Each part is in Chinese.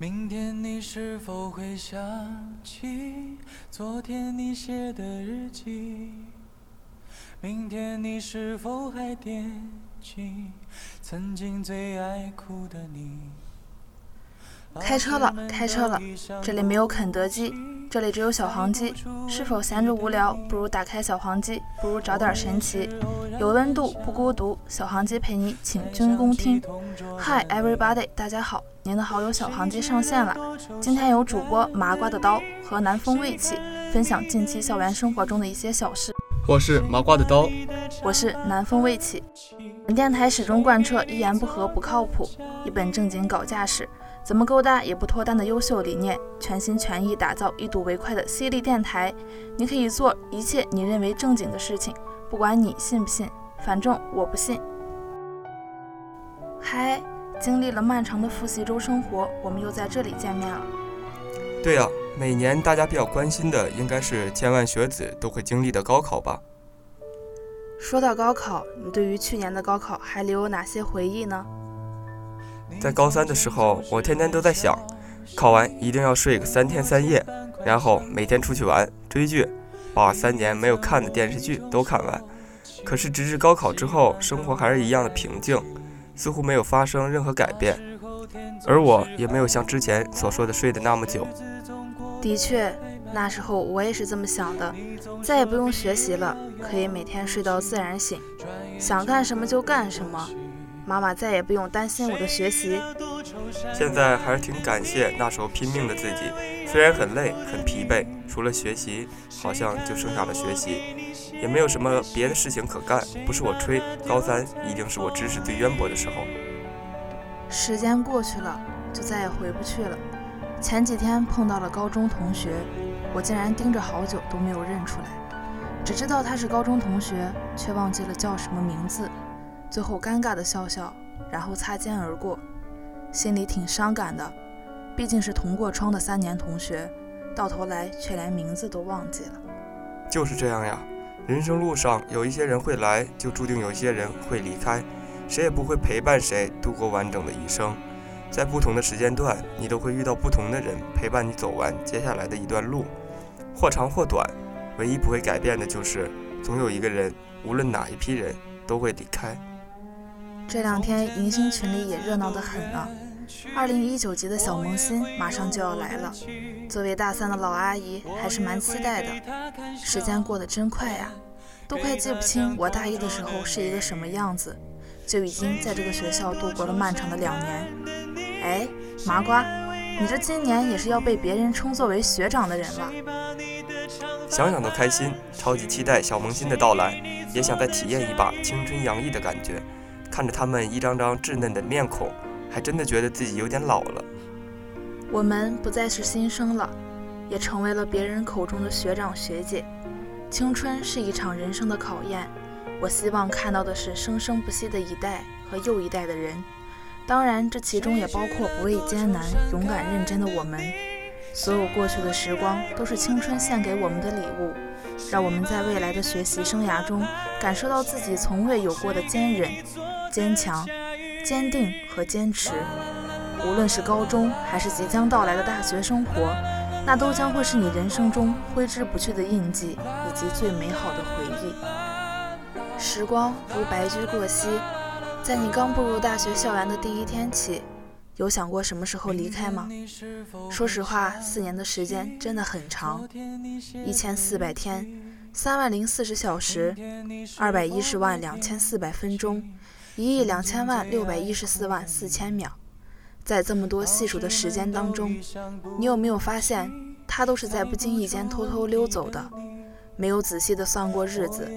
明天你是否会想起昨天你写的日记？明天你是否还惦记曾经最爱哭的你？开车了，开车了，这里没有肯德基，这里只有小黄鸡。是否闲着无聊？不如打开小黄鸡，不如找点神奇。有温度，不孤独，小黄鸡陪你，请军工听。Hi everybody，大家好。您的好友小黄鸡上线了，今天由主播麻瓜的刀和南风未起分享近期校园生活中的一些小事。我是麻瓜的刀，我是南风未起。本电台始终贯彻一言不合不靠谱，一本正经搞架势，怎么勾搭也不脱单的优秀理念，全心全意打造一睹为快的犀利电台。你可以做一切你认为正经的事情，不管你信不信，反正我不信。嗨。经历了漫长的复习周生活，我们又在这里见面了。对啊，每年大家比较关心的应该是千万学子都会经历的高考吧？说到高考，你对于去年的高考还留有哪些回忆呢？在高三的时候，我天天都在想，考完一定要睡个三天三夜，然后每天出去玩、追剧，把三年没有看的电视剧都看完。可是直至高考之后，生活还是一样的平静。似乎没有发生任何改变，而我也没有像之前所说的睡得那么久。的确，那时候我也是这么想的，再也不用学习了，可以每天睡到自然醒，想干什么就干什么。妈妈再也不用担心我的学习。现在还是挺感谢那时候拼命的自己，虽然很累很疲惫，除了学习，好像就剩下了学习。也没有什么别的事情可干，不是我吹，高三一定是我知识最渊博的时候。时间过去了，就再也回不去了。前几天碰到了高中同学，我竟然盯着好久都没有认出来，只知道他是高中同学，却忘记了叫什么名字。最后尴尬的笑笑，然后擦肩而过，心里挺伤感的。毕竟是同过窗的三年同学，到头来却连名字都忘记了。就是这样呀。人生路上有一些人会来，就注定有一些人会离开，谁也不会陪伴谁度过完整的一生。在不同的时间段，你都会遇到不同的人陪伴你走完接下来的一段路，或长或短。唯一不会改变的就是，总有一个人，无论哪一批人，都会离开。这两天迎新群里也热闹得很呢。二零一九级的小萌新马上就要来了，作为大三的老阿姨还是蛮期待的。时间过得真快呀，都快记不清我大一的时候是一个什么样子，就已经在这个学校度过了漫长的两年。哎，麻瓜，你这今年也是要被别人称作为学长的人了。想想都开心，超级期待小萌新的到来，也想再体验一把青春洋溢的感觉。看着他们一张张稚嫩的面孔。还真的觉得自己有点老了。我们不再是新生了，也成为了别人口中的学长学姐。青春是一场人生的考验，我希望看到的是生生不息的一代和又一代的人。当然，这其中也包括不畏艰难、勇敢认真的我们。所有过去的时光都是青春献给我们的礼物，让我们在未来的学习生涯中感受到自己从未有过的坚韧、坚强。坚定和坚持，无论是高中还是即将到来的大学生活，那都将会是你人生中挥之不去的印记以及最美好的回忆。时光如白驹过隙，在你刚步入大学校园的第一天起，有想过什么时候离开吗？说实话，四年的时间真的很长，一千四百天，三万零四十小时，二百一十万两千四百分钟。一亿两千万六百一十四万四千秒，在这么多细数的时间当中，你有没有发现，它都是在不经意间偷偷溜走的？没有仔细的算过日子，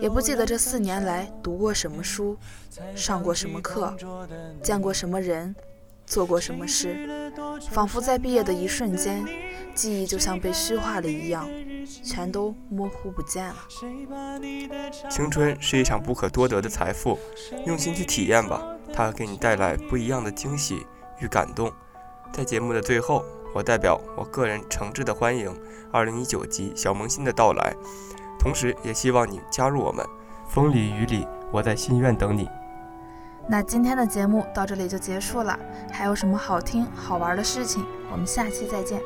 也不记得这四年来读过什么书，上过什么课，见过什么人，做过什么事，仿佛在毕业的一瞬间，记忆就像被虚化了一样。全都模糊不见了。青春是一场不可多得的财富，用心去体验吧，它给你带来不一样的惊喜与感动。在节目的最后，我代表我个人诚挚的欢迎2019级小萌新的到来，同时也希望你加入我们。风里雨里，我在心愿等你。那今天的节目到这里就结束了，还有什么好听好玩的事情，我们下期再见。